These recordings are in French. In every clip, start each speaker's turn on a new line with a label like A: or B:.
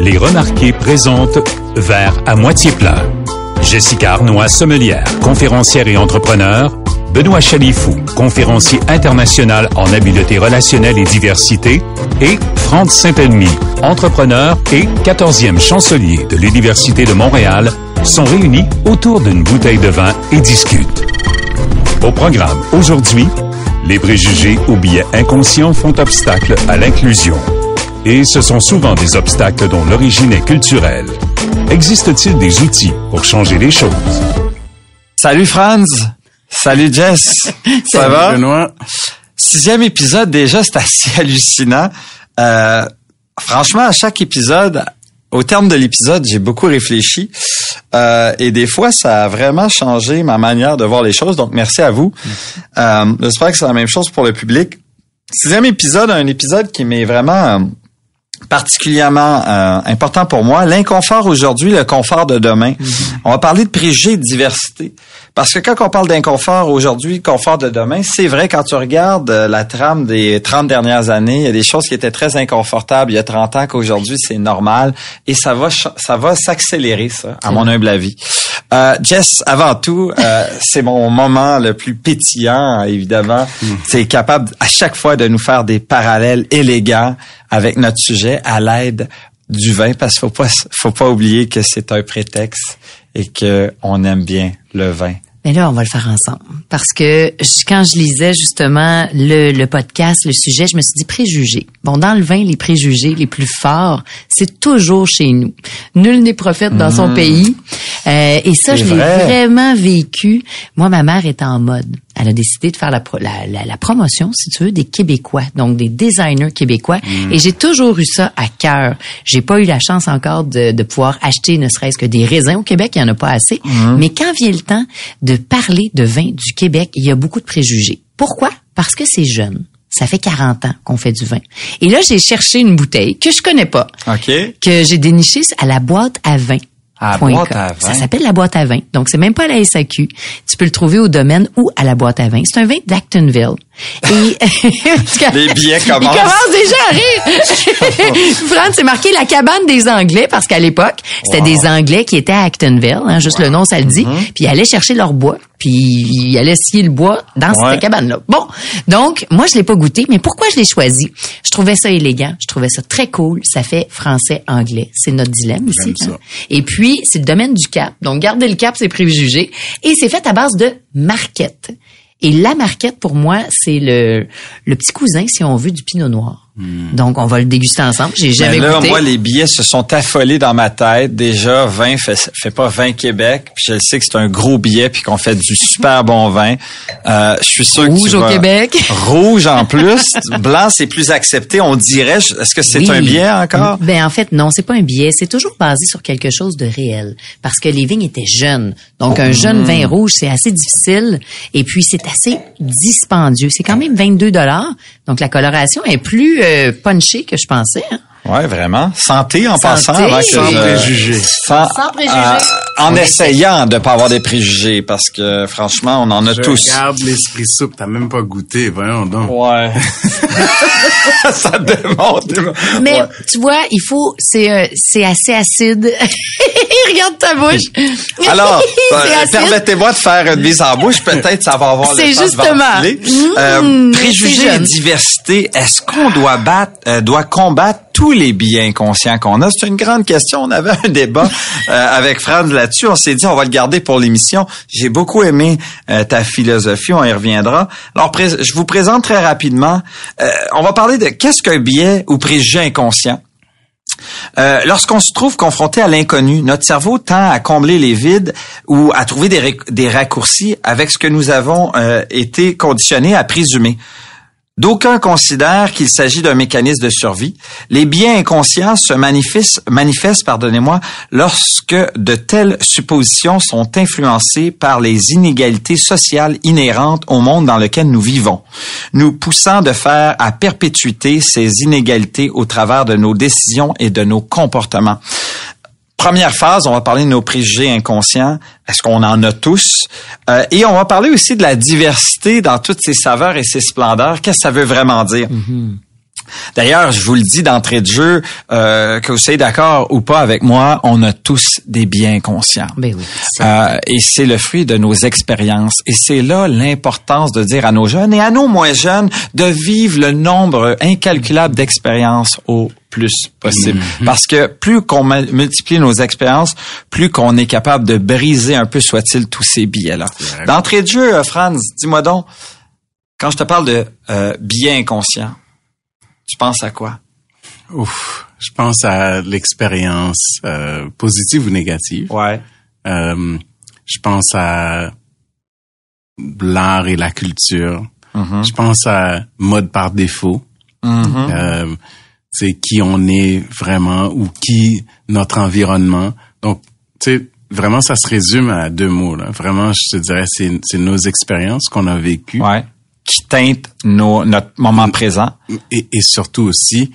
A: Les Remarqués présente Vers à moitié plein. Jessica Arnois, sommelière, conférencière et entrepreneur. Benoît Chalifou, conférencier international en habileté relationnelle et diversité. Et Franck Saint-Elmy, entrepreneur et 14e chancelier de l'Université de Montréal, sont réunis autour d'une bouteille de vin et discutent. Au programme aujourd'hui, les préjugés ou biais inconscients font obstacle à l'inclusion. Et ce sont souvent des obstacles dont l'origine est culturelle. Existe-t-il des outils pour changer les choses?
B: Salut Franz. Salut Jess. Ça va?
C: Benoît.
B: Sixième épisode déjà, c'est assez hallucinant. Euh, franchement, à chaque épisode, au terme de l'épisode, j'ai beaucoup réfléchi. Euh, et des fois, ça a vraiment changé ma manière de voir les choses. Donc, merci à vous. Euh, J'espère que c'est la même chose pour le public. Sixième épisode, un épisode qui m'est vraiment euh, particulièrement euh, important pour moi. L'inconfort aujourd'hui, le confort de demain. On va parler de préjugés et de diversité. Parce que quand on parle d'inconfort aujourd'hui, confort de demain, c'est vrai, quand tu regardes euh, la trame des 30 dernières années, il y a des choses qui étaient très inconfortables il y a 30 ans qu'aujourd'hui, c'est normal. Et ça va ça va s'accélérer, ça, à mon humble avis. Euh, Jess, avant tout, euh, c'est mon moment le plus pétillant, évidemment. C'est capable à chaque fois de nous faire des parallèles élégants avec notre sujet à l'aide du vin, parce qu'il faut pas, faut pas oublier que c'est un prétexte et que on aime bien le vin.
D: Mais là, on va le faire ensemble. Parce que je- quand je lisais justement le, le podcast, le sujet, je me suis dit préjugés. Bon, dans le vin, les préjugés les plus forts, c'est toujours chez nous. Nul n'est prophète dans son pays. Euh, et ça, je l'ai
B: vrai.
D: vraiment vécu. Moi, ma mère était en mode. Elle a décidé de faire la, pro- la, la- la promotion, si tu veux, des Québécois, donc des designers québécois. Et j'ai toujours eu ça à cœur. J'ai pas eu la chance encore de, de pouvoir acheter ne serait-ce que des raisins au Québec, il y en a pas assez. Mais quand vient le temps de parler de vin du Québec, il y a beaucoup de préjugés. Pourquoi? Parce que c'est jeune. Ça fait 40 ans qu'on fait du vin. Et là, j'ai cherché une bouteille que je connais pas,
B: OK?
D: que j'ai dénichée à la boîte à vin.
B: À la boîte
D: com.
B: à vin.
D: Ça s'appelle la boîte à vin. Donc, c'est même pas à la SAQ. Tu peux le trouver au domaine ou à la boîte à vin. C'est un vin d'Actonville. Et
B: Les billets
D: Il
B: commencent.
D: commence déjà à rire. Franck, c'est marqué la cabane des Anglais parce qu'à l'époque, c'était des Anglais qui étaient à Actonville, hein, juste le nom ça le dit,
B: Mm-hmm.
D: puis ils allaient chercher leur bois, puis ils allaient scier le bois dans
B: Ouais.
D: cette cabane-là. Bon, donc moi je l'ai pas goûté, mais pourquoi je l'ai choisi? Je trouvais ça élégant, je trouvais ça très cool, ça fait français-anglais, c'est notre dilemme ici. Hein. Et puis c'est le domaine du cap, donc garder le cap c'est préjugé, et c'est fait à base de marquette. Et la marquette, pour moi, c'est le, le petit cousin, si on veut, du pinot noir. Donc, on va le déguster ensemble. J'ai jamais
B: Mais là,
D: goûté.
B: moi, les billets se sont affolés dans ma tête. Déjà, 20 fait, fait pas 20 Québec. Puis je sais que c'est un gros billet puis qu'on fait du super bon vin. Euh, je suis sûr que
D: Rouge
B: tu
D: au
B: vas-
D: Québec.
B: Rouge en plus. Blanc, c'est plus accepté. On dirait. Est-ce que c'est
D: Oui.
B: un billet encore?
D: Ben en fait non, c'est pas un billet, c'est toujours basé sur quelque chose de réel parce que les vignes étaient jeunes. Donc un jeune vin rouge, c'est assez difficile et puis c'est assez dispendieux. C'est quand même 22 dollars. Donc la coloration est plus punchée que je pensais. hein.
B: Ouais, vraiment. Santé en
D: Santé.
B: passant. avant que
C: Sans
B: je-
C: préjugés.
B: Sans,
D: Sans préjugés.
B: euh, en essayant de pas avoir des préjugés parce que franchement, on en a
C: Je
B: tous.
C: regarde l'esprit soupe, t'as même pas goûté, voyons donc.
B: Ouais. ça démontre.
D: Mais
B: Ouais.
D: tu vois, il faut c'est euh, c'est assez acide. Regarde ta bouche.
B: Alors, euh, permettez-moi de faire une mise en bouche. Peut-être ça va avoir le
D: C'est
B: temps de
D: justement.
B: ventiler.
D: Mmh,
B: Euh, préjugés et diversité. Est-ce qu'on doit battre, euh, doit combattre tous les biais inconscients qu'on a? C'est une grande question. On avait un débat euh, avec Franz là-dessus. On s'est dit, on va le garder pour l'émission. J'ai beaucoup aimé euh, ta philosophie. On y reviendra. Alors, je vous présente très rapidement. Euh, on va parler de qu'est-ce qu'un biais ou préjugé inconscient? Euh, Lorsqu'on se trouve confronté à l'inconnu, notre cerveau tend à combler les vides ou à trouver des, des raccourcis avec ce que nous avons euh, été conditionnés à présumer. D'aucuns considèrent qu'il s'agit d'un mécanisme de survie. Les biens inconscients se manifestent, lorsque de telles suppositions sont influencées par les inégalités sociales inhérentes au monde dans lequel nous vivons, nous poussant de faire à perpétuité ces inégalités au travers de nos décisions et de nos comportements. Première phase, on va parler de nos préjugés inconscients. Est-ce qu'on en a tous? Euh, et on va parler aussi de la diversité dans toutes ses saveurs et ses splendeurs. Qu'est-ce que ça veut vraiment dire? D'ailleurs, je vous le dis d'entrée de jeu, euh, que vous soyez d'accord ou pas avec moi, on a tous des biens conscients.
D: Ben oui.
B: Euh, et c'est le fruit de nos expériences. Et c'est là l'importance de dire à nos jeunes et à nos moins jeunes de vivre le nombre incalculable d'expériences au plus possible. Parce que plus qu'on multiplie nos expériences, plus qu'on est capable de briser un peu, soit-il, tous ces billets-là. D'entrée de jeu, euh, Franz, dis-moi donc, quand je te parle de euh, biais inconscient, tu penses à quoi?
C: Ouf, je pense à l'expérience euh, positive ou négative.
B: Ouais.
C: Euh, je pense à l'art et la culture.
B: Mhm.
C: Je pense à mode par défaut.
B: Mhm.
C: Euh, c'est qui on est vraiment ou qui notre environnement. Donc, tu sais, vraiment, ça se résume à deux mots. Là. Vraiment, je te dirais, c'est, c'est nos expériences qu'on a vécues
B: Ouais. Qui teinte nos, notre moment présent.
C: et, et surtout aussi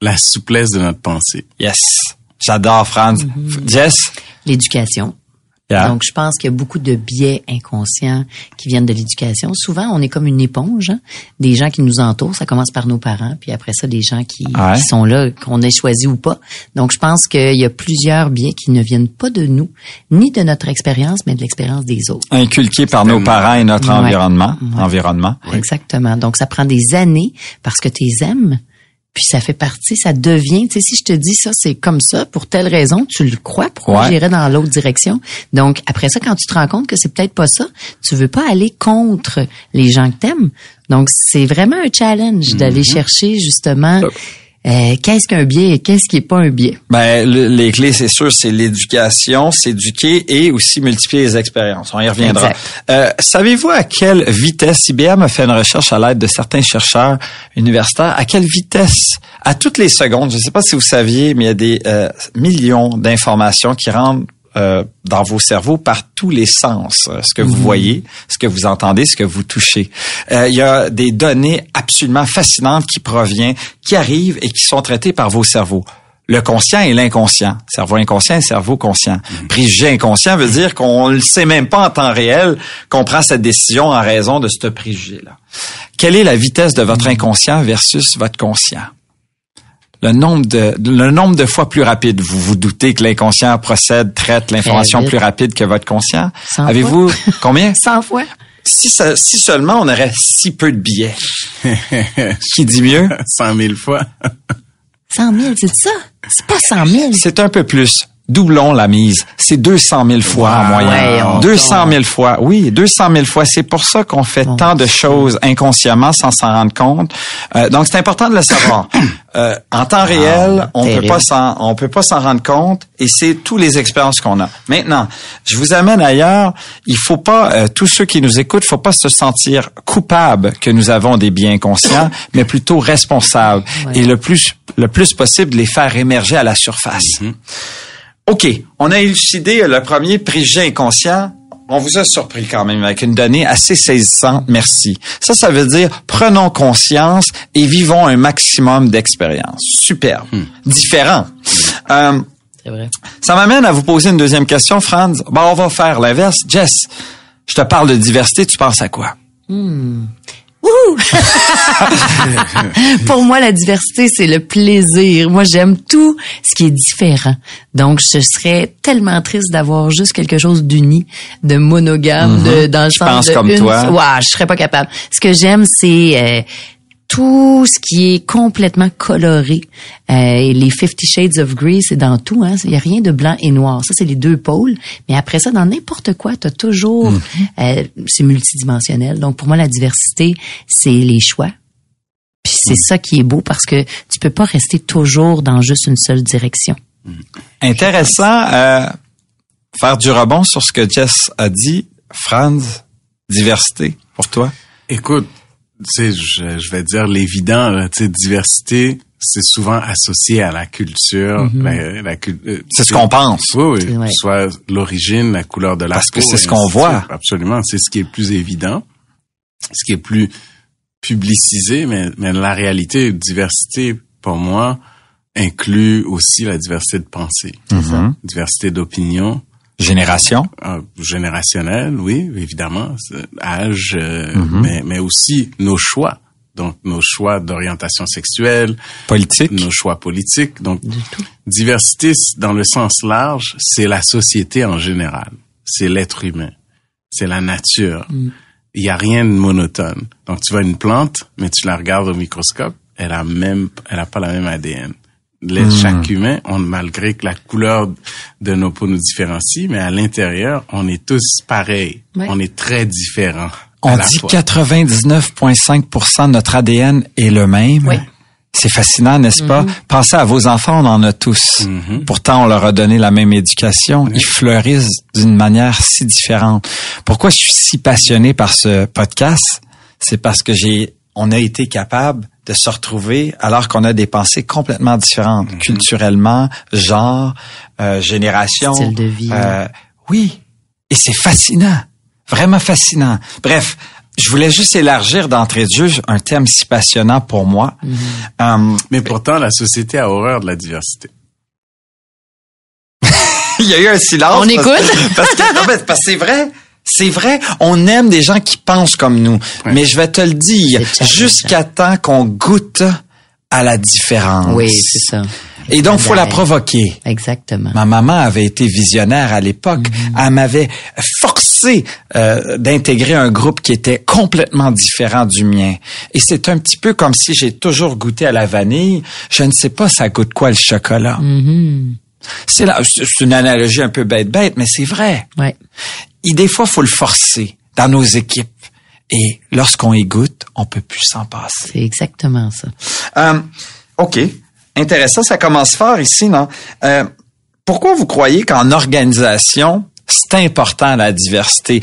C: la souplesse de notre pensée.
B: Yes. J'adore, Franz. Jess?
D: L'éducation.
B: Yeah.
D: Donc, je pense qu'il y a beaucoup de biais inconscients qui viennent de l'éducation. Souvent, on est comme une éponge, hein. des gens qui nous entourent. Ça commence par nos parents, puis après ça, des gens qui,
B: Ouais.
D: qui sont là, qu'on ait choisi ou pas. Donc, je pense qu'il y a plusieurs biais qui ne viennent pas de nous, ni de notre expérience, mais de l'expérience des autres.
B: Inculqué par nos parents et notre
D: Ouais.
B: environnement.
D: Ouais.
B: Environnement.
D: Exactement. Donc, ça prend des années parce que tu les aimes, puis ça fait partie, ça devient, tu sais, si je te dis ça, c'est comme ça, pour telle raison, tu le crois, pourquoi
B: Ouais.
D: j'irais dans l'autre direction? Donc, après ça, quand tu te rends compte que c'est peut-être pas ça, tu veux pas aller contre les gens que t'aimes. Donc, c'est vraiment un challenge d'aller chercher, justement, euh, qu'est-ce qu'un biais et qu'est-ce qui est pas un biais.
B: Ben, le- les clés, c'est sûr, c'est l'éducation, s'éduquer et aussi multiplier les expériences. On y reviendra. Euh, Savez-vous à quelle vitesse IBM a fait une recherche à l'aide de certains chercheurs universitaires? À quelle vitesse? À toutes les secondes, je ne sais pas si vous saviez, mais il y a des euh, millions d'informations qui rentrent euh, dans vos cerveaux par tous les sens. Euh, Ce que vous voyez, ce que vous entendez, ce que vous touchez. Euh, il y a des données absolument fascinantes qui proviennent, qui arrivent et qui sont traitées par vos cerveaux. Le conscient et l'inconscient. Cerveau inconscient et cerveau conscient. Préjugé inconscient veut dire qu'on ne le sait même pas en temps réel qu'on prend cette décision en raison de ce préjugé-là. Quelle est la vitesse de votre inconscient versus votre conscient? Le nombre de le nombre de fois plus rapide. Vous vous doutez que l'inconscient procède, traite l'information plus rapide que votre conscient. Avez-vous combien?
D: 100 fois?
B: Si, ça- si seulement on aurait si peu de billets. Qui dit mieux?
C: 100 000 fois.
D: 100 000, c'est ça? C'est pas 100 000.
B: C'est un peu plus. Doublons la mise. C'est 200 000 fois en moyenne.
D: Voyons
B: 200 000 fois. Oui, 200 000 fois. C'est pour ça qu'on fait tant de choses inconsciemment sans s'en rendre compte. Euh, donc, c'est important de le savoir. Euh, en temps réel, on peut
D: terrible.
B: pas s'en, on peut pas s'en rendre compte et c'est toutes les expériences qu'on a. Maintenant, je vous amène ailleurs. Il faut pas, euh, tous ceux qui nous écoutent, faut pas se sentir coupable que nous avons des biens conscients, mais plutôt responsables et le plus, le plus possible de les faire émerger à la surface. OK, on a élucidé le premier préjugé inconscient. On vous a surpris quand même avec une donnée assez saisissante, merci. Ça, ça veut dire prenons conscience et vivons un maximum d'expérience. Super. Différent. Euh,
D: C'est vrai.
B: ça m'amène à vous poser une deuxième question, Franz. Bon, on va faire l'inverse. Jess, je te parle de diversité, tu penses à quoi?
D: Pour moi, la diversité, c'est le plaisir. Moi, j'aime tout ce qui est différent. Donc, je serais tellement triste d'avoir juste quelque chose d'uni, de monogame, de, dans le
B: Mhm. Je
D: sens
B: pense
D: de
B: comme
D: une-
B: toi.
D: Ouais, je serais pas capable. Ce que j'aime, c'est euh, tout ce qui est complètement coloré. Euh, et les Fifty Shades of Grey, c'est dans tout. Hein. Il y a rien de blanc et noir. Ça, c'est les deux pôles. Mais après ça, dans n'importe quoi, tu as toujours...
B: Mhm.
D: euh, c'est multidimensionnel. Donc, pour moi, la diversité, c'est les choix. Puis c'est ça qui est beau parce que tu peux pas rester toujours dans juste une seule direction.
B: Intéressant. Euh, faire du rebond sur ce que Jess a dit. Franz, diversité, pour toi?
C: Écoute, tu sais, je, je vais dire l'évident, là, tu sais, diversité, c'est souvent associé à la culture, la, la cul- euh,
B: C'est ce qu'on pense.
C: Oui, oui. Soit l'origine, la couleur de la
B: Parce que
C: peau,
B: c'est ce qu'on voit.
C: Absolument. C'est ce qui est plus évident. Ce qui est plus publicisé, mais, mais la réalité, diversité, pour moi, inclut aussi la diversité de pensée.
B: Mhm.
C: Diversité d'opinion,
B: Génération?
C: euh, générationnelle, oui, évidemment, âge, euh,
B: Mhm.
C: mais, mais aussi nos choix donc nos choix d'orientation sexuelle,
B: Politique?
C: nos choix politiques. Donc, diversité, dans le sens large, c'est la société en général. C'est l'être humain. C'est la nature. Il y a rien de monotone. Donc, tu vois une plante, mais tu la regardes au microscope, elle a même, elle a pas la même ADN. Les- Chaque humain, on, malgré que la couleur de nos peaux nous différencie, mais à l'intérieur, on est tous pareils.
D: Ouais.
C: On est très différents.
B: On dit
C: fois.
B: 99,5 de notre ADN est le même.
D: Oui.
B: C'est fascinant, n'est-ce pas? Pensez à vos enfants, on en a tous.
C: Mhm.
B: Pourtant, on leur a donné la même éducation. Ils fleurissent d'une manière si différente. Pourquoi je suis si passionné par ce podcast? C'est parce que j'ai, on a été capable de se retrouver alors qu'on a des pensées complètement différentes,
C: Mhm.
B: culturellement, genre, euh, génération.
D: Style de vie.
B: Euh, oui. Et c'est fascinant. Vraiment fascinant. Bref, je voulais juste élargir d'entrée de jeu un thème si passionnant pour moi. Euh,
C: Mais pourtant, la société a horreur de la diversité.
B: il y a eu un silence.
D: On
B: parce-
D: écoute?
B: Parce que, non, mais parce que c'est vrai. C'est vrai, on aime des gens qui pensent comme nous.
C: Ouais.
B: Mais je vais te le dire, jusqu'à temps qu'on goûte à la différence.
D: Oui, c'est ça.
B: Et donc, faut la provoquer.
D: Exactement.
B: Ma maman avait été visionnaire à l'époque. Elle m'avait forcé euh, d'intégrer un groupe qui était complètement différent du mien. Et c'est un petit peu comme si j'ai toujours goûté à la vanille. Je ne sais pas ça goûte quoi le chocolat?
D: Mhm.
B: C'est une analogie un peu bête-bête, mais c'est vrai.
D: Ouais.
B: Et des fois, faut le forcer dans nos équipes. Et lorsqu'on y goûte, on peut plus s'en passer.
D: C'est exactement ça.
B: Euh, OK. Intéressant, ça commence fort ici, non? Euh, pourquoi vous croyez qu'en organisation, c'est important la diversité?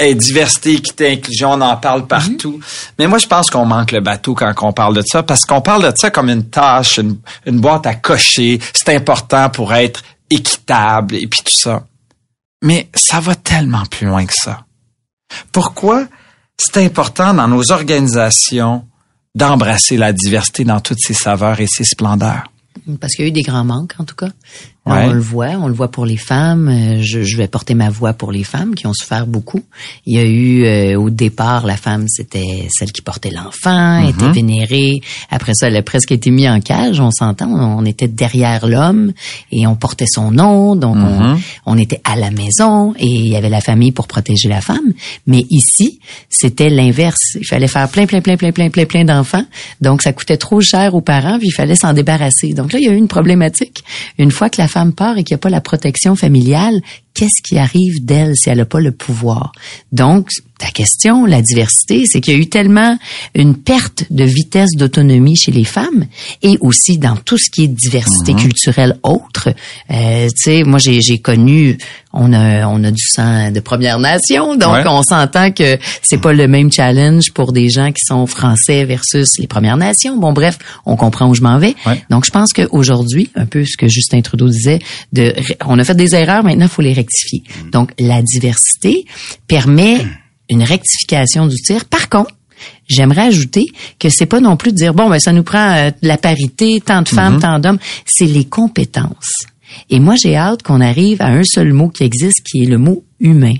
B: Eh, diversité, équité, inclusion, on en parle partout. Mais moi, je pense qu'on manque le bateau quand on parle de ça, parce qu'on parle de ça comme une tâche, une, une boîte à cocher. C'est important pour être équitable et puis tout ça. Mais ça va tellement plus loin que ça. Pourquoi c'est important dans nos organisations d'embrasser la diversité dans toutes ses saveurs et ses splendeurs?
D: Parce qu'il y a eu des grands manques, en tout cas.
B: Ouais.
D: On le voit, on le voit pour les femmes. Euh, Je, je vais porter ma voix pour les femmes qui ont souffert beaucoup. Il y a eu euh, au départ, la femme c'était celle qui portait l'enfant,
B: Mm-hmm.
D: était vénérée. Après ça, elle a presque été mise en cage. On s'entend, on, on était derrière l'homme et on portait son nom, donc
B: Mm-hmm.
D: on, on était à la maison et il y avait la famille pour protéger la femme. Mais ici, c'était l'inverse. Il fallait faire plein, plein, plein, plein, plein, plein, plein d'enfants. Donc ça coûtait trop cher aux parents, puis il fallait s'en débarrasser. Donc là, il y a eu une problématique. Une fois que la femme part et qu'il n'y a pas la protection familiale, qu'est-ce qui arrive d'elle si elle n'a pas le pouvoir? Donc, ta question, la diversité, c'est qu'il y a eu tellement une perte de vitesse d'autonomie chez les femmes et aussi dans tout ce qui est diversité culturelle autre. Euh, tu sais, moi j'ai j'ai connu, on a on a du sang de Première Nation, donc
B: Ouais.
D: on s'entend que c'est pas le même challenge pour des gens qui sont français versus les Premières Nations. Bon bref, on comprend où je m'en vais.
B: Ouais.
D: Donc je pense qu'aujourd'hui, un peu ce que Justin Trudeau disait, de on a fait des erreurs, maintenant il faut les rectifier. Donc la diversité permet une rectification du tir. Par contre, J'aimerais ajouter que c'est pas non plus de dire bon ben ça nous prend euh, la parité, tant de femmes, tant d'hommes, c'est les compétences. Et moi j'ai hâte qu'on arrive à un seul mot qui existe qui est le mot humain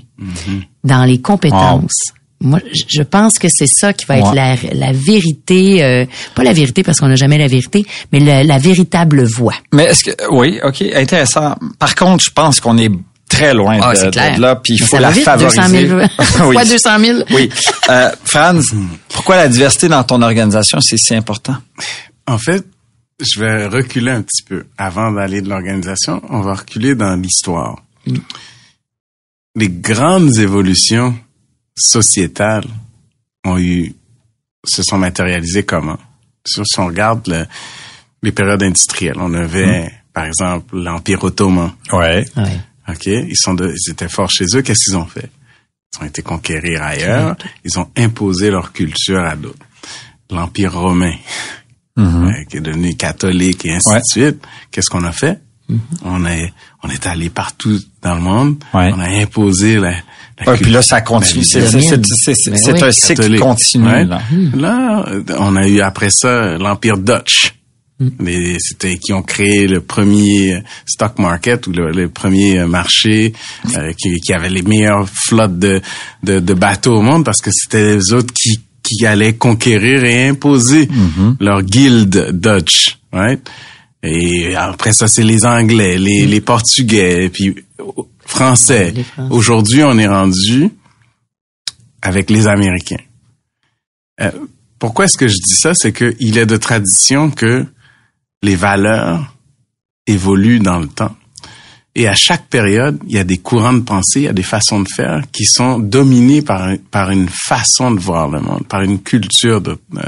D: dans les compétences. Moi, je- pense que c'est ça qui va être la, la vérité, euh, pas la vérité parce qu'on n'a jamais la vérité, mais la, la véritable voix.
B: Mais est-ce que oui, ok, intéressant. Par contre, je pense qu'on est très loin
D: Ah,
B: de, de là, puis il faut la
D: vite,
B: favoriser.
D: 200 000,
B: oui.
D: fois 200 000.
B: oui. Euh, Franz, pourquoi la diversité dans ton organisation c'est si important?
C: En fait, je vais reculer un petit peu. Avant d'aller de l'organisation, on va reculer dans l'histoire. Les grandes évolutions sociétales ont eu, se sont matérialisées comment? Si on regarde le- les périodes industrielles, on avait, par exemple, l'Empire ottoman.
B: Ouais.
D: Ouais.
C: OK? Ils sont de- ils étaient forts chez eux. Qu'est-ce qu'ils ont fait? Ils ont été conquérir ailleurs. Ils ont imposé leur culture à d'autres. L'Empire romain, euh, qui est devenu catholique et ainsi
B: Ouais.
C: de suite. Qu'est-ce qu'on a fait? On est, on est allé partout dans le monde.
B: Ouais.
C: On a imposé la, la
B: Ouais, puis là, ça continue. C'est
D: domine.
B: c'est- c'est- c'est- c'est
D: oui.
B: un cycle continu.
C: Ouais.
B: Là.
C: Là, on a eu après ça l'Empire Dutch. Les- C'était qui ont créé le premier stock market ou le, le premier marché euh, qui, qui avait les meilleures flottes de, de, de bateaux au monde parce que c'était les autres qui, qui allaient conquérir et imposer
B: Mm-hmm.
C: leur guilde Dutch, right? Et après ça, c'est les Anglais, les, les Portugais, et puis Français.
D: Les Français.
C: Aujourd'hui, on est rendu avec les Américains. Euh, pourquoi est-ce que je dis ça? C'est qu'il est de tradition que les valeurs évoluent dans le temps. Et à chaque période, il y a des courants de pensée, il y a des façons de faire qui sont dominés par, par une façon de voir le monde, par une culture de, euh,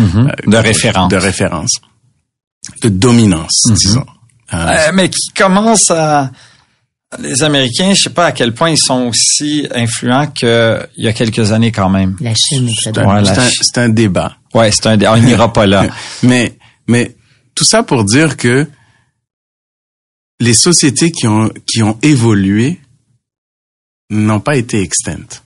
C: euh,
B: De référence.
C: De référence. De dominance, disons. Euh,
B: Euh, mais qui commence à... Les Américains, je sais pas à quel point ils sont aussi influents qu'il y a quelques années quand même.
D: La Chine
C: c'est un,
B: Ouais, la
C: c'est un-
B: ch-
C: c'est un débat.
B: Ouais, c'est un... On n'ira pas là.
C: Mais, mais tout ça pour dire que les sociétés qui ont, qui ont évolué n'ont pas été extinctes.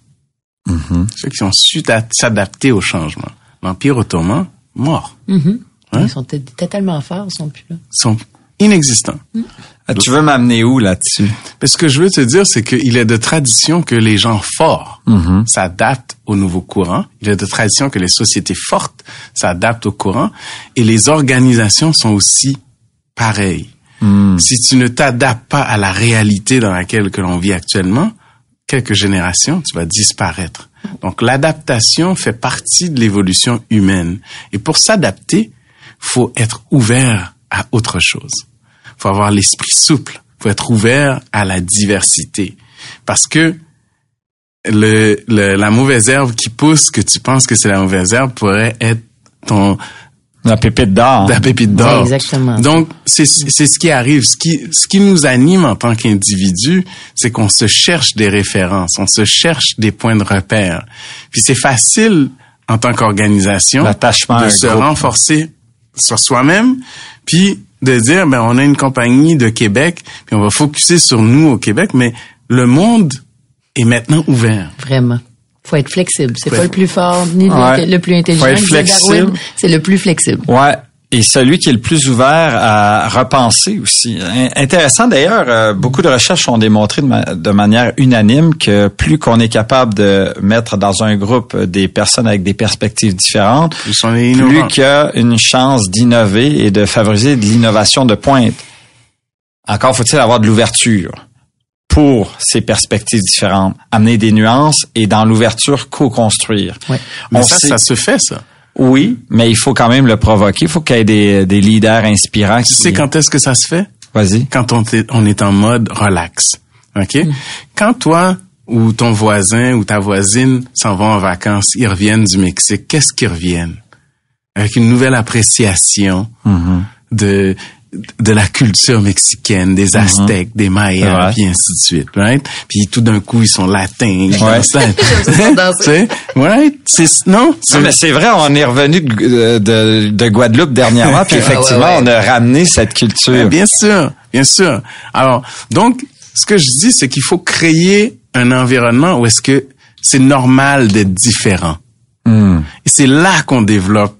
B: Mhm.
C: Ceux qui ont su s'adapter au changement. L'Empire ottoman, mort.
D: Mhm.
C: Hein?
D: Ils sont t- étaient tellement forts, ils sont plus là.
C: sont inexistants.
B: Ah, Tu veux m'amener où là-dessus?
C: Mais ce que je veux te dire, c'est qu'il est de tradition que les gens forts
B: Mhm.
C: s'adaptent au nouveau courant. Il est de tradition que les sociétés fortes s'adaptent au courant. Et les organisations sont aussi pareilles.
B: Hmm.
C: Si tu ne t'adaptes pas à la réalité dans laquelle que l'on vit actuellement, quelques générations, tu vas disparaître. Donc l'adaptation fait partie de l'évolution humaine. Et pour s'adapter, faut être ouvert à autre chose. Faut avoir l'esprit souple. faut être ouvert à la diversité. Parce que le, le- la mauvaise herbe qui pousse, que tu penses que c'est la mauvaise herbe, pourrait être ton,
B: La pépite d'or.
C: la pépite d'or.
D: Ouais, exactement.
C: Donc, c'est c'est ce qui arrive. Ce qui, ce qui nous anime en tant qu'individu, c'est qu'on se cherche des références, on se cherche des points de repère. Puis c'est facile en tant qu'organisation de se
B: groupe.
C: renforcer sur soi-même, puis de dire, ben, on a une compagnie de Québec, puis on va focuser sur nous au Québec, mais le monde est maintenant ouvert.
D: Vraiment. Faut être flexible. C'est
C: Ouais.
D: pas le plus fort ni le,
B: Ouais.
D: le plus intelligent.
B: Faut être
D: disait
B: flexible.
D: Darwin. C'est le plus flexible.
B: Ouais. Et celui qui est le plus ouvert à repenser aussi. In- Intéressant d'ailleurs, euh, beaucoup de recherches ont démontré de, ma- de manière unanime que plus qu'on est capable de mettre dans un groupe des personnes avec des perspectives différentes, plus qu'il y a une chance d'innover et de favoriser de l'innovation de pointe. Encore faut-il avoir de l'ouverture pour ces perspectives différentes, amener des nuances et dans l'ouverture co-construire.
D: Ouais.
C: Mais
B: On
C: ça,
B: sait-
C: ça se fait, ça.
B: Oui, mais il faut quand même le provoquer. Il faut qu'il y ait des, des leaders inspirants.
C: Tu
B: qui-
C: sais quand est-ce que ça se fait?
B: Vas-y.
C: quand on, est- on est en mode relax. OK? Quand toi ou ton voisin ou ta voisine s'en vont en vacances, ils reviennent du Mexique, qu'est-ce qu'ils reviennent? Avec une nouvelle appréciation de de la culture mexicaine, des Aztèques, des Mayas, puis ainsi de suite, right? Puis tout d'un coup, ils sont latins. ils
B: Ouais.
C: dansent? Right? C'est, non?
B: Non, mais c'est vrai, on est revenu de, de, de Guadeloupe dernièrement, puis effectivement,
D: ouais, ouais.
B: on a ramené cette culture.
C: Bien sûr, bien sûr. Alors, donc, ce que je dis, c'est qu'il faut créer un environnement où est-ce que c'est normal d'être différent.
B: Hmm.
C: Et c'est là qu'on développe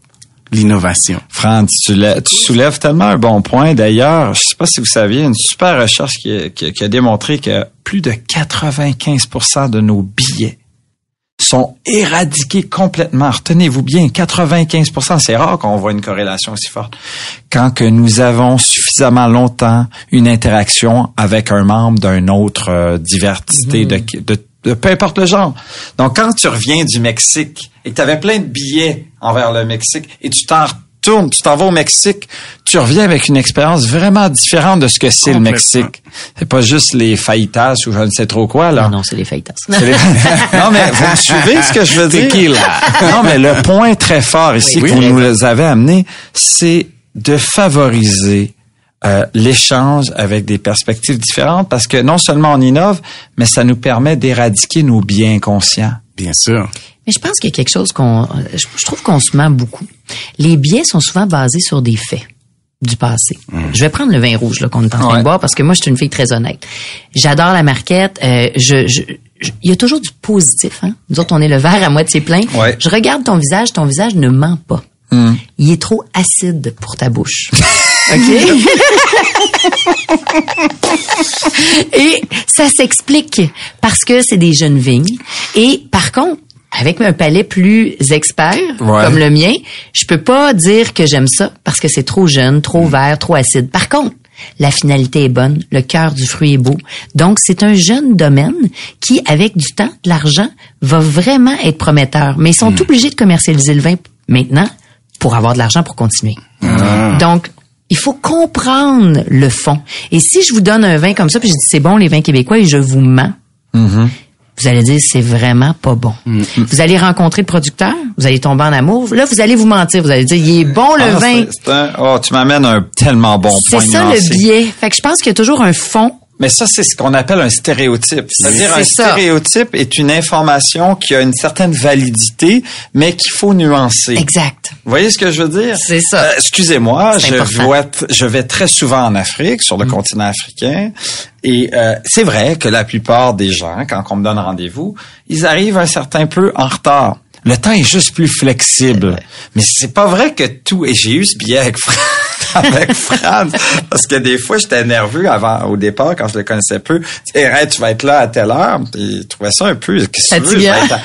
C: l'innovation.
B: Franck, tu, tu soulèves tellement un bon point. D'ailleurs, je sais pas si vous saviez, une super recherche qui, a- qui a- qui a démontré que plus de 95% de nos billets sont éradiqués complètement. Retenez-vous bien, 95%, c'est rare qu'on voit une corrélation aussi forte. Quand que nous avons suffisamment longtemps une interaction avec un membre d'une autre euh, diversité de, de, de peu importe le genre. Donc, quand tu reviens du Mexique et que tu avais plein de billets envers le Mexique et tu t'en retournes, tu t'en vas au Mexique, tu reviens avec une expérience vraiment différente de ce que c'est le. Mexique. C'est pas juste les fajitas ou je ne sais trop quoi, là.
D: Non, non, c'est les fajitas.
B: Les- non, mais vous me suivez ce que je veux dire? Non, mais le point très fort ici
C: Oui,
B: que vous nous avez amené, c'est de favoriser euh, l'échange avec des perspectives différentes parce que non seulement on innove, mais ça nous permet d'éradiquer nos biais inconscients.
C: Bien sûr.
D: Mais je pense qu'il y a quelque chose qu'on, je, je trouve qu'on se ment beaucoup. Les biais sont souvent basés sur des faits du passé. Je vais prendre le vin rouge là qu'on est en train
B: Ouais.
D: de boire parce que moi je suis une fille très honnête. J'adore la marquette. euh, je, je- je- il y a toujours du positif. Hein? Nous autres on est le verre à moitié plein.
B: Ouais.
D: Je regarde ton visage, ton visage ne ment pas.
B: Hmm.
D: Il est trop acide pour ta bouche. OK? Et ça s'explique parce que c'est des jeunes vignes. Et par contre, avec un palais plus expert
B: Ouais.
D: comme le mien, je peux pas dire que j'aime ça parce que c'est trop jeune, trop vert, trop acide. Par contre, la finalité est bonne, le cœur du fruit est beau. Donc, c'est un jeune domaine qui, avec du temps, de l'argent, va vraiment être prometteur. Mais ils sont obligés de commercialiser le vin maintenant pour avoir de l'argent pour continuer. Donc, il faut comprendre le fond. Et si je vous donne un vin comme ça, puis je dis c'est bon les vins québécois et je vous mens, vous allez dire c'est vraiment pas bon. Vous allez rencontrer le producteur, vous allez tomber en amour. Là, vous allez vous mentir, vous allez dire il est bon le
B: Ah,
D: vin.
B: c'est- c'est un- oh, tu m'amènes un tellement bon
D: C'est
B: point
D: ça
B: nuancé.
D: le biais. Fait que je pense qu'il y a toujours un fond.
B: Mais ça, c'est ce qu'on appelle un stéréotype. C'est-à-dire
D: C'est
B: un
D: ça.
B: stéréotype est une information qui a une certaine validité, mais qu'il faut nuancer.
D: Exact.
B: Vous voyez ce que je veux dire?
D: C'est ça.
B: Euh, excusez-moi, je, vois je vais très souvent en Afrique, sur le
D: Mm.
B: continent africain, et euh, c'est vrai que la plupart des gens, quand on me donne rendez-vous, ils arrivent un certain peu en retard. Le temps est juste plus flexible. Mais c'est pas vrai que tout... Et j'ai eu ce billet avec avec Franz, parce que des fois, j'étais nerveux avant, au départ, quand je le connaissais peu. Tu sais, Hey, tu vas être là à telle heure. Et je trouvais ça un peu... Qu'est-ce que tu veux, je vais
D: Fatigant.
B: être à-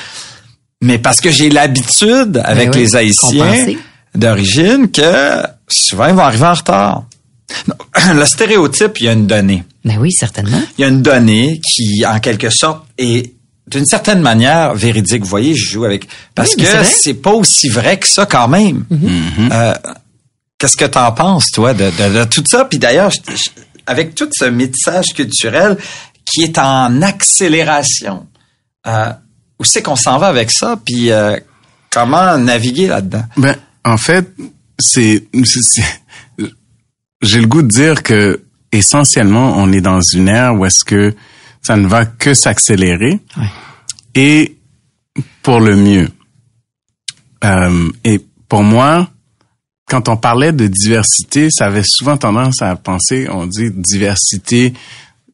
B: Mais parce que j'ai l'habitude, avec
D: Ben oui,
B: les Haïtiens, d'origine que souvent ils vont arriver en retard. Le stéréotype, il y a une donnée.
D: Ben oui, certainement.
B: Il y a une donnée qui, en quelque sorte, est d'une certaine manière véridique. Vous voyez, je joue avec parce
D: Oui,
B: que.
D: Mm-hmm.
B: c'est pas aussi vrai que ça quand même. Euh, Qu'est-ce que t'en penses, toi, de, de- de tout ça? Puis d'ailleurs, avec tout ce métissage culturel qui est en accélération, euh, où c'est qu'on s'en va avec ça? Puis euh, comment naviguer là-dedans?
C: Ben, en fait, c'est, j'ai le goût de dire que essentiellement, on est dans une ère où est-ce que ça ne va que s'accélérer. Et pour le mieux. Euh, et pour moi, quand on parlait de diversité, ça avait souvent tendance à penser, on dit diversité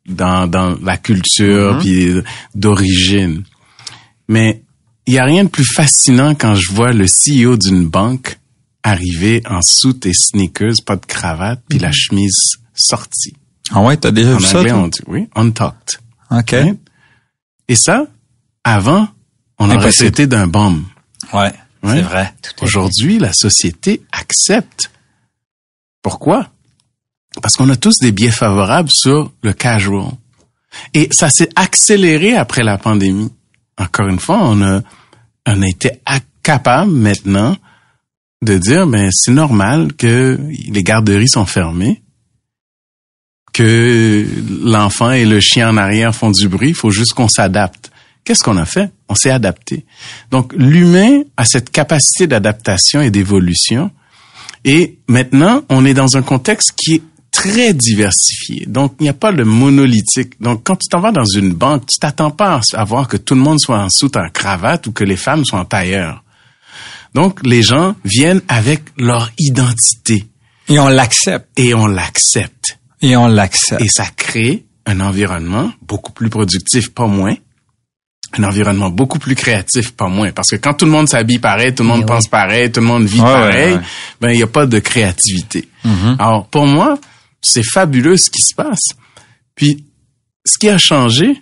C: dans, dans la culture puis d'origine. Mais il y a rien de plus fascinant quand je vois le CEO d'une banque arriver en soute et sneakers, pas de cravate, puis la chemise sortie.
B: Ah ouais, t'as déjà
C: En
B: vu ça
C: anglais, on dit oui, untucked.
B: Ok.
C: Right? Et ça, avant, on aurait
B: Impossible.
C: traité d'un bombe.
B: Ouais,
C: Ouais.
B: c'est vrai.
C: Aujourd'hui, la société accepte. Pourquoi? Parce qu'on a tous des biais favorables sur le casual. Et ça s'est accéléré après la pandémie. Encore une fois, on a, on a été capable maintenant de dire, ben, c'est normal que les garderies sont fermées, que l'enfant et le chien en arrière font du bruit, il faut juste qu'on s'adapte. Qu'est-ce qu'on a fait? On s'est adapté. Donc, l'humain a cette capacité d'adaptation et d'évolution. Et maintenant, on est dans un contexte qui est très diversifié. Donc, il n'y a pas le monolithique. Donc, quand tu t'en vas dans une banque, tu t'attends pas à voir que tout le monde soit en soute en cravate ou que les femmes soient en tailleur. Donc, les gens viennent avec leur identité
B: Et on l'accepte.
C: et on l'accepte.
B: Et on l'accepte.
C: Et ça crée un environnement beaucoup plus productif, pas moins. Un environnement beaucoup plus créatif, pas moins. Parce que quand tout le monde s'habille pareil, tout le monde
D: Mais
C: pense
D: oui.
C: pareil, tout le monde vit
B: Ouais, ouais,
C: pareil,
B: ouais. Mm-hmm.
C: ben il n'y a pas de créativité. Alors pour moi, c'est fabuleux ce qui se passe. Puis ce qui a changé,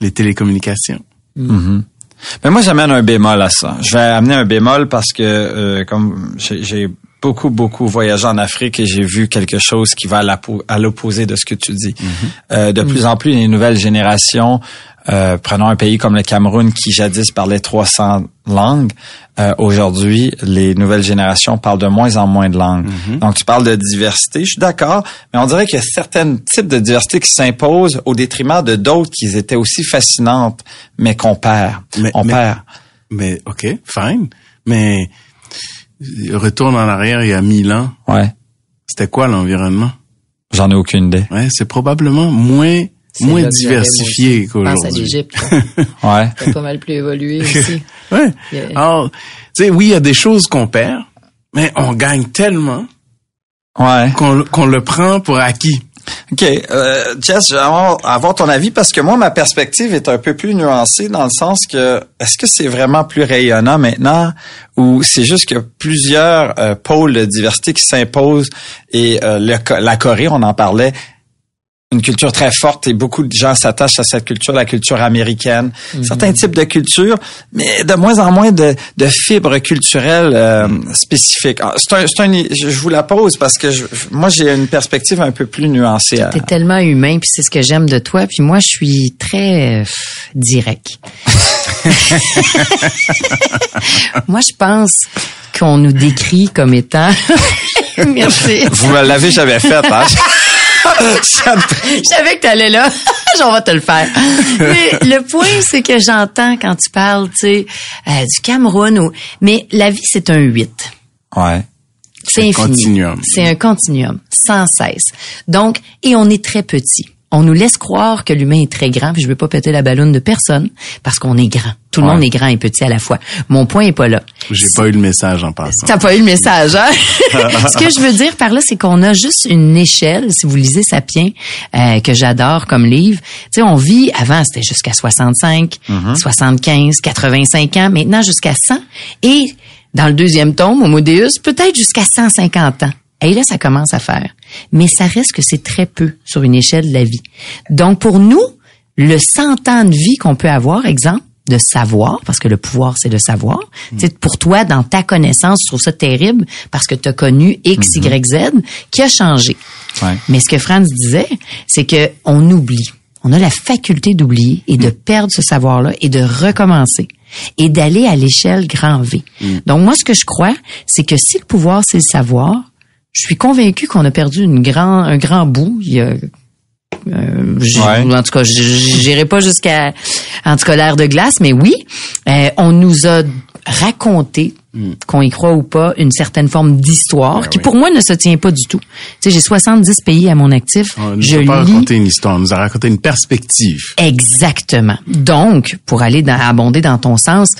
C: les télécommunications.
B: Mais moi, j'amène un bémol à ça. Je vais amener un bémol parce que, euh, comme j'ai j'ai beaucoup, beaucoup voyagé en Afrique et j'ai vu quelque chose qui va à l'opposé de ce que tu dis. Euh, de plus en plus, les nouvelles générations, euh, prenons un pays comme le Cameroun qui jadis parlait 300 langues, euh, aujourd'hui, les nouvelles générations parlent de moins en moins de langues. Donc, tu parles de diversité, je suis d'accord, mais on dirait qu'il y a certains types de diversité qui s'imposent au détriment de d'autres qui étaient aussi fascinantes, mais qu'on perd.
C: Mais-
B: on
C: mais-
B: perd.
C: Mais ok, fine. Mais retourne en arrière il y a mille ans,
B: Ouais.
C: c'était quoi l'environnement?
B: J'en ai aucune idée.
C: Ouais, c'est probablement moins moins
D: que
C: diversifié qu'aujourd'hui.
D: l'Égypte.
B: Ouais.
D: C'est pas mal plus évolué aussi.
C: Ouais.
D: Yeah.
C: Alors, tu sais, oui, il y a des choses qu'on perd, mais on gagne tellement
B: Ouais.
C: qu'on qu'on le prend pour acquis.
B: OK. Euh, Jess, je vais avoir, ton avis parce que moi, ma perspective est un peu plus nuancée dans le sens que est-ce que c'est vraiment plus rayonnant maintenant ou c'est juste qu'il y a plusieurs euh, pôles de diversité qui s'imposent et euh, le la Corée, on en parlait, une culture très forte et beaucoup de gens s'attachent à cette culture, la culture américaine,
D: Mhm.
B: certains types de cultures, mais de moins en moins de, de fibres culturelles euh, spécifiques. Ah, C'est un, un, je vous la pose parce que je- moi j'ai une perspective un peu plus nuancée.
D: T'es tellement humain, puis c'est ce que j'aime de toi. Puis moi, je suis très euh, direct. moi, je pense qu'on nous décrit comme étant... Merci.
B: Vous me l'avez jamais fait, hein?
D: Je savais que t'allais là. J'en vais te le faire. Mais le point, c'est que j'entends quand tu parles, tu sais, euh, du Cameroun. Ou... Mais la vie, c'est un 8.
B: ouais.
D: C'est
C: un
D: infini.
C: continuum.
D: C'est un continuum, sans cesse. Donc, et on est très petit. On nous laisse croire que l'humain est très grand, puis je veux pas péter la ballonne de personne, parce qu'on est grand. Tout le
B: Ouais.
D: monde est grand et petit à la fois. Mon point est pas là.
C: J'ai pas eu le message en passant.
D: T'as pas eu le message, hein? Ce que je veux dire par là, c'est qu'on a juste une échelle. Si vous lisez Sapiens, euh, que j'adore comme livre, tu sais, on vit, avant, c'était jusqu'à 65, 75, 85 ans, maintenant jusqu'à 100. Et dans le deuxième tome, Homo Deus, peut-être jusqu'à 150 ans. Et là, ça commence à faire. Mais ça reste que c'est très peu sur une échelle de la vie. Donc, pour nous, le 100 ans de vie qu'on peut avoir, exemple, de savoir, parce que le pouvoir, c'est le savoir. Tu sais, pour toi, dans ta connaissance, je trouve ça terrible parce que tu as connu X, Y, Z qui a changé.
B: Ouais.
D: Mais ce que Franz disait, c'est que on oublie. On a la faculté d'oublier et de perdre ce savoir-là et de recommencer et d'aller à l'échelle grand V. Donc moi, ce que je crois, c'est que si le pouvoir, c'est le savoir, je suis convaincu qu'on a perdu une grand, un grand bout. Il y a euh,
B: Ouais.
D: En tout cas, j'irai pas jusqu'à en tout cas l'air de glace, mais oui, euh, on nous a raconté qu'on y croit ou pas une certaine forme d'histoire qui
C: oui.
D: pour moi ne se tient pas du tout. Tu sais, j'ai 70 pays à mon actif.
C: On nous
D: je
C: a pas
D: lis
C: raconté une histoire, on nous a raconté une perspective.
D: Exactement. Donc, pour aller dans, abonder dans ton sens,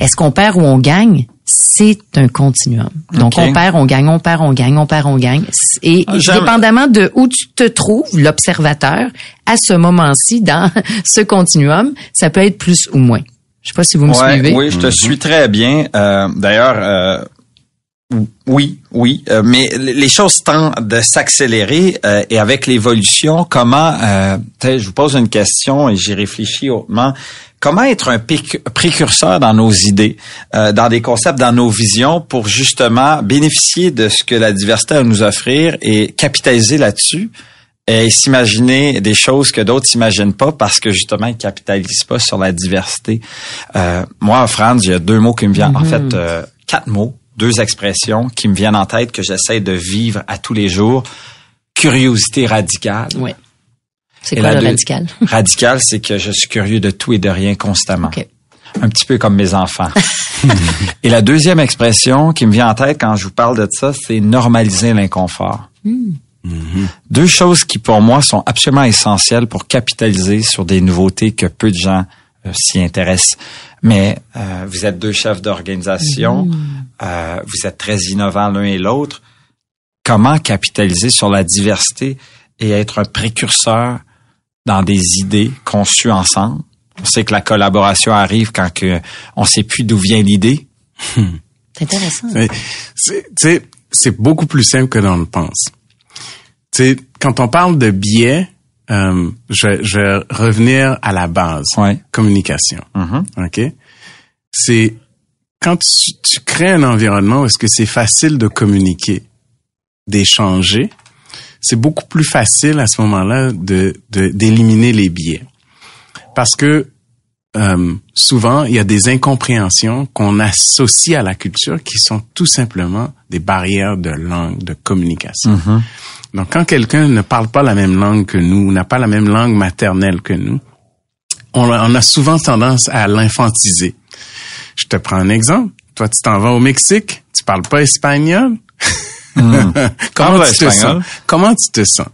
D: est-ce qu'on perd ou on gagne? C'est un continuum. Donc, on perd, on gagne, on perd, on gagne, on perd, on gagne. Et
B: Ah,
D: dépendamment de où tu te trouves, l'observateur, à ce moment-ci, dans ce continuum, ça peut être plus ou moins. Je sais pas si vous me
B: Ouais,
D: suivez.
B: oui, je te suis très bien. Euh, D'ailleurs, euh, oui, oui, euh, mais les choses tendent de s'accélérer euh, et avec l'évolution, comment, euh, je vous pose une question et j'y réfléchis hautement. Comment être un précurseur dans nos idées, euh, dans des concepts, dans nos visions, pour justement bénéficier de ce que la diversité a à nous offrir et capitaliser là-dessus et s'imaginer des choses que d'autres s'imaginent pas parce que justement ils capitalisent pas sur la diversité? Euh, moi, Franz, il y a deux mots qui me viennent, en fait, euh, quatre mots, deux expressions qui me viennent en tête que j'essaie de vivre à tous les jours. Curiosité radicale.
D: C'est quoi le
B: deux-
D: radical?
B: Radical, c'est que je suis curieux de tout et de rien constamment.
D: OK.
B: Un petit peu comme mes enfants. et la deuxième expression qui me vient en tête quand je vous parle de ça, c'est normaliser l'inconfort. Deux choses qui pour moi sont absolument essentielles pour capitaliser sur des nouveautés que peu de gens euh, s'y intéressent. Mais euh, vous êtes deux chefs d'organisation, euh, vous êtes très innovants l'un et l'autre. Comment capitaliser sur la diversité et être un précurseur dans des idées conçues ensemble? On sait que la collaboration arrive quand que on sait plus d'où vient l'idée.
D: C'est intéressant.
C: C'est, tu sais, c'est beaucoup plus simple que l'on le pense. Tu sais, quand on parle de biais, euh, je, je vais revenir à la base.
B: Ouais.
C: Communication.
B: Mhm.
C: OK? C'est quand tu, tu crées un environnement où est-ce que c'est facile de communiquer, d'échanger, c'est beaucoup plus facile à ce moment-là de, de- d'éliminer les biais. Parce que euh, souvent, il y a des incompréhensions qu'on associe à la culture qui sont tout simplement des barrières de langue, de communication. Donc, quand quelqu'un ne parle pas la même langue que nous, n'a pas la même langue maternelle que nous, on, on a souvent tendance à l'infantiser. Je te prends un exemple. Toi, tu t'en vas au Mexique, tu parles pas espagnol. Comment
B: Parle
C: tu te
B: espagnol.
C: sens? Comment tu te sens?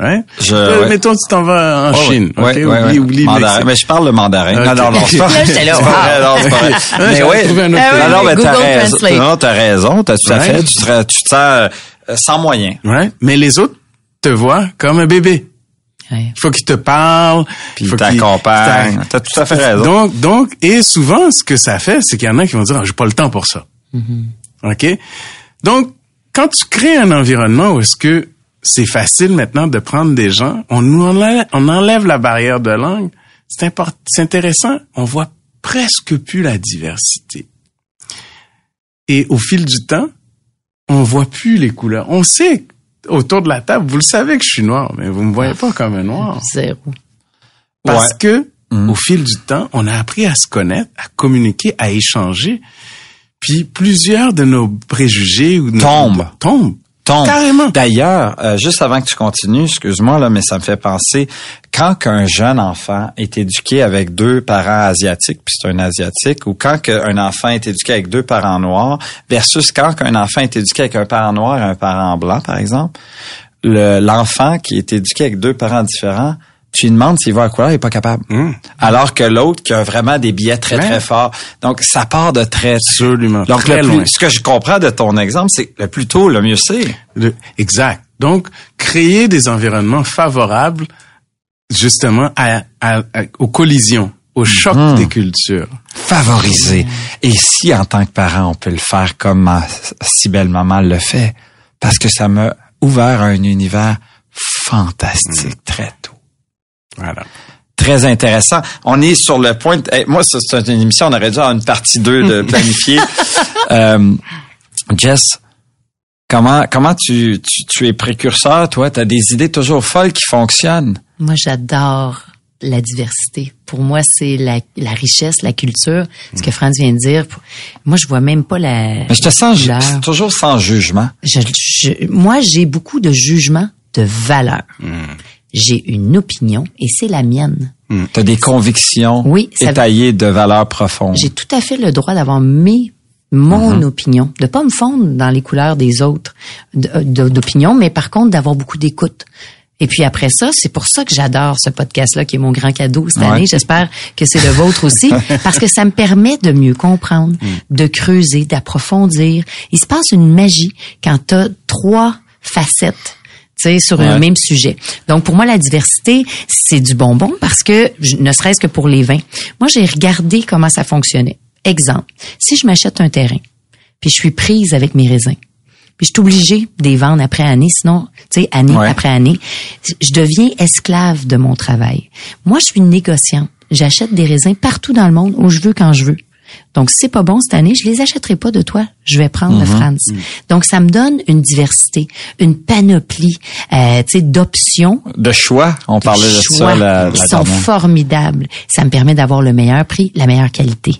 C: Ouais?
B: Je-
C: Euh,
B: ouais.
C: Mettons, tu t'en vas en
B: Ouais,
C: Chine.
B: ouais,
C: ok?
B: ouais,
C: oublie,
B: ouais.
C: oublie
B: Mandarin. Mais je parle le mandarin.
C: Ok.
B: Non, non, non, c'est pas vrai, non, c'est pas vrai. Mais oui,
D: Ah oui,
B: non, non, mais t'as raison. Non, t'as raison. T'as tout à
C: Ouais.
B: fait. Tu te, tu te sens euh, sans moyen.
C: Ouais? Mais les autres te voient comme un bébé.
D: Ouais.
C: Il faut qu'ils te parlent.
B: Puis
C: faut
B: t'accompagnent. T'as tout à fait raison.
C: Donc, donc, et souvent, ce que ça fait, c'est qu'il y en a qui vont dire, Ah, j'ai pas le temps pour ça. OK? Donc, quand tu crées un environnement où est-ce que c'est facile maintenant de prendre des gens, on nous enlève, on enlève la barrière de langue. C'est important, c'est intéressant. On voit presque plus la diversité. Et au fil du temps, on voit plus les couleurs. On sait autour de la table, vous le savez que je suis noir, mais vous me voyez pas comme un noir.
D: Zéro.
C: Parce
B: Ouais.
C: que
B: Mm.
C: au fil du temps, on a appris à se connaître, à communiquer, à échanger. Puis plusieurs de nos préjugés ou
B: Tombent.
C: tombent.
B: Tombe.
C: Carrément.
B: D'ailleurs, euh, juste avant que tu continues, excuse-moi là, mais ça me fait penser quand qu'un jeune enfant est éduqué avec deux parents asiatiques, puis c'est un asiatique, ou quand qu'un enfant est éduqué avec deux parents noirs, versus quand qu'un enfant est éduqué avec un parent noir et un parent blanc, par exemple, le- l'enfant qui est éduqué avec deux parents différents, tu lui demandes s'il va à couleur, il est pas capable.
C: Hum.
B: Alors que l'autre qui a vraiment des billets très
C: Ouais.
B: très forts. Donc ça part de très
C: Absolument.
B: Donc
C: Très
B: le plus-
C: loin.
B: ce que je comprends de ton exemple, c'est que le plus tôt, le mieux c'est.
C: Exact. Donc, créer des environnements favorables, justement, à, à- à- aux collisions, au choc
B: Mhm.
C: des cultures.
B: favoriser. Et si, en tant que parent, on peut le faire comme ma si belle maman le fait, parce que ça m'a ouvert un univers fantastique très tôt.
C: Voilà.
B: Très intéressant. On est sur le point. de- hey, moi, c'est une émission. On aurait dû avoir une partie 2 de planifier. euh, Jess, comment comment tu, tu, tu es précurseur, toi? Tu as des idées toujours folles qui fonctionnent?
D: Moi, j'adore la diversité. Pour moi, c'est la, la richesse, la culture. Ce que Franz vient de dire. Moi, je vois même pas la.
B: Mais je te sens toujours sans jugement.
D: Je- je- moi, j'ai beaucoup de jugement de valeur. J'ai une opinion et c'est la mienne.
B: Tu as des convictions
D: Oui,
B: étayées de valeurs profondes.
D: J'ai tout à fait le droit d'avoir mes mon opinion, de pas me fondre dans les couleurs des autres de- d'opinion, mais par contre d'avoir beaucoup d'écoute. Et puis après ça, c'est pour ça que j'adore ce podcast-là, qui est mon grand cadeau cette
B: Ouais.
D: année. J'espère que c'est le vôtre aussi, parce que ça me permet de mieux comprendre, de creuser, d'approfondir. Il se passe une magie quand tu as trois facettes sur
B: Ouais.
D: un même sujet. Donc, pour moi, la diversité, c'est du bonbon parce que, ne serait-ce que pour les vins, moi, j'ai regardé comment ça fonctionnait. Exemple, si je m'achète un terrain, puis je suis prise avec mes raisins, puis je suis obligée de les vendre après année, sinon, tu sais, année
B: Ouais.
D: après année, je deviens esclave de mon travail. Moi, je suis négociante. J'achète des raisins partout dans le monde où je veux quand je veux. Donc, si c'est pas bon cette année, je les achèterai pas de toi. Je vais prendre de France. Donc, ça me donne une diversité, une panoplie, euh, tu sais, d'options
B: De choix, on parlait de
D: choix
B: ça la,
D: qui
B: la
D: sont
B: dernière.
D: formidables. Ça me permet d'avoir le meilleur prix, la meilleure qualité.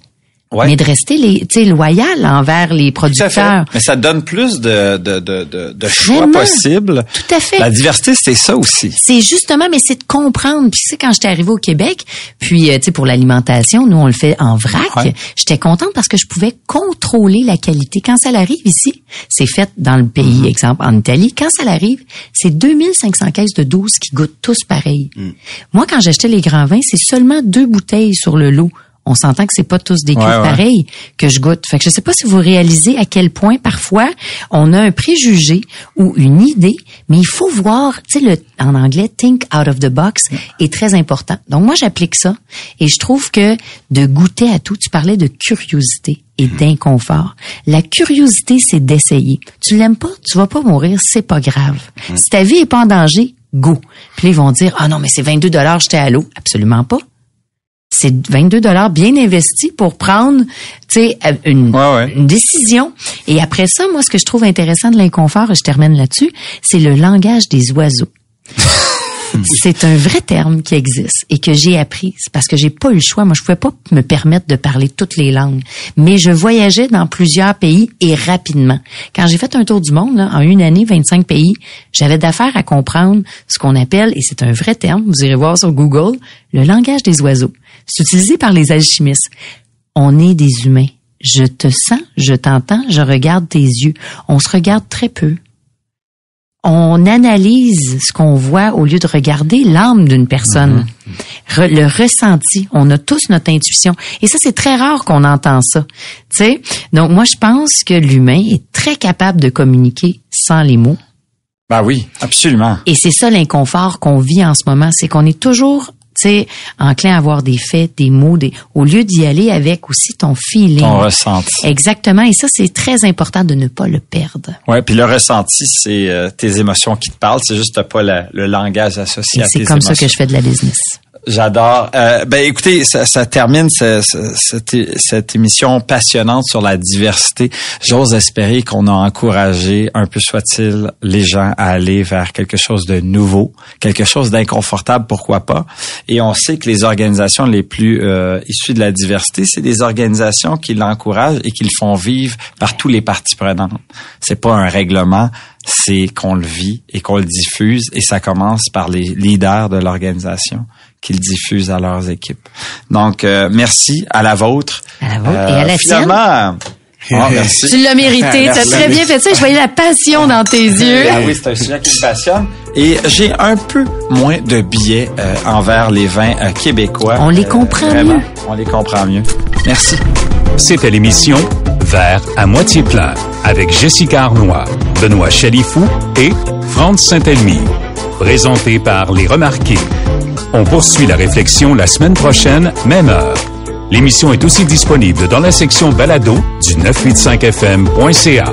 B: Ouais.
D: Mais de rester les, tu sais, loyal envers les producteurs.
B: Mais ça donne plus de, de, de, choix possibles.
D: Tout à fait.
B: La diversité, c'est ça aussi.
D: C'est justement, mais c'est de comprendre. Puis c'est quand j'étais arrivée au Québec, puis euh, tu sais pour l'alimentation, nous on le fait en vrac.
B: Ouais.
D: J'étais contente parce que je pouvais contrôler la qualité. Quand ça arrive ici, c'est fait dans le pays,
B: Mm-hmm.
D: exemple en Italie. Quand ça arrive, c'est 2500 caisses de 12 qui goûtent tous pareil.
B: Mm.
D: Moi, quand j'achetais les grands vins, c'est seulement deux bouteilles sur le lot. On s'entend que c'est pas tous des
B: Ouais,
D: pareilles que je goûte. Fait que je sais pas si vous réalisez à quel point parfois on a un préjugé ou une idée, mais il faut voir, tu sais, le, en anglais, think out of the box est très important. Donc moi, j'applique ça et je trouve que de goûter à tout, tu parlais de curiosité et d'inconfort. La curiosité, c'est d'essayer. Tu l'aimes pas, tu vas pas mourir, c'est pas grave. Si ta vie est pas en danger, go. Puis ils vont dire, ah non, mais c'est 22 dollars, j'étais à l'eau. Absolument pas c'est 22 dollars bien investis pour prendre tu sais euh, une,
B: Ouais, ouais.
D: une décision. Et après ça moi ce que je trouve intéressant de l'inconfort et je termine là-dessus c'est le langage des oiseaux. C'est un vrai terme qui existe et que j'ai appris. C'est parce que j'ai pas eu le choix. Moi je pouvais pas me permettre de parler toutes les langues. Mais je voyageais dans plusieurs pays et rapidement. Quand j'ai fait un tour du monde là, en une année 25 pays j'avais d'affaires à comprendre ce qu'on appelle et c'est un vrai terme vous irez voir sur Google le langage des oiseaux c'est utilisé par les alchimistes on est des humains je te sens je t'entends je regarde tes yeux on se regarde très peu on analyse ce qu'on voit au lieu de regarder l'âme d'une personne, Re- le ressenti. On a tous notre intuition. Et ça, c'est très rare qu'on entend ça. Tu sais? Donc, moi, je pense que l'humain est très capable de communiquer sans les mots.
B: Ben oui, absolument.
D: Et c'est ça l'inconfort qu'on vit en ce moment, c'est qu'on est toujours, enclin à avoir des faits, des mots, des, au lieu d'y aller avec aussi ton feeling.
B: Ton ressenti.
D: Exactement. Et ça, c'est très important de ne pas le perdre.
B: Ouais, puis le ressenti, c'est euh, tes émotions qui te parlent. C'est juste pas la- le langage associé
D: Et
B: à
D: c'est comme ça que je fais de la business.
B: J'adore. Euh, ben écoutez, ça, ça termine ce- ce- cette, cette émission passionnante sur la diversité. J'ose espérer qu'on a encouragé, un peu soit-il, les gens à aller vers quelque chose de nouveau, quelque chose d'inconfortable, pourquoi pas. Et on sait que les organisations les plus euh, issues de la diversité, c'est des organisations qui l'encouragent et qui le font vivre par tous les parties prenantes. C'est pas un règlement, c'est qu'on le vit et qu'on le diffuse et ça commence par les leaders de l'organisation qui le diffusent à leurs équipes. Donc, euh, merci à la vôtre.
D: À la vôtre et à la
B: finalement, Ah, merci.
D: Tu l'as mérité. Tu as très bien fait ça. Je voyais la passion dans tes yeux.
B: Ah oui, c'est un sujet qui me passionne. Et j'ai un peu moins de billets euh, envers les vins euh, québécois.
D: On les comprend
B: vraiment,
D: mieux.
B: On les comprend mieux. Merci.
A: C'était l'émission Vert à moitié plein avec Jessica Arnois, Benoît Chalifou et Franz Saint-Elmy. Présenté par Les Remarqués. On poursuit la réflexion la semaine prochaine, même heure. L'émission est aussi disponible dans la section balado du 985fm.ca.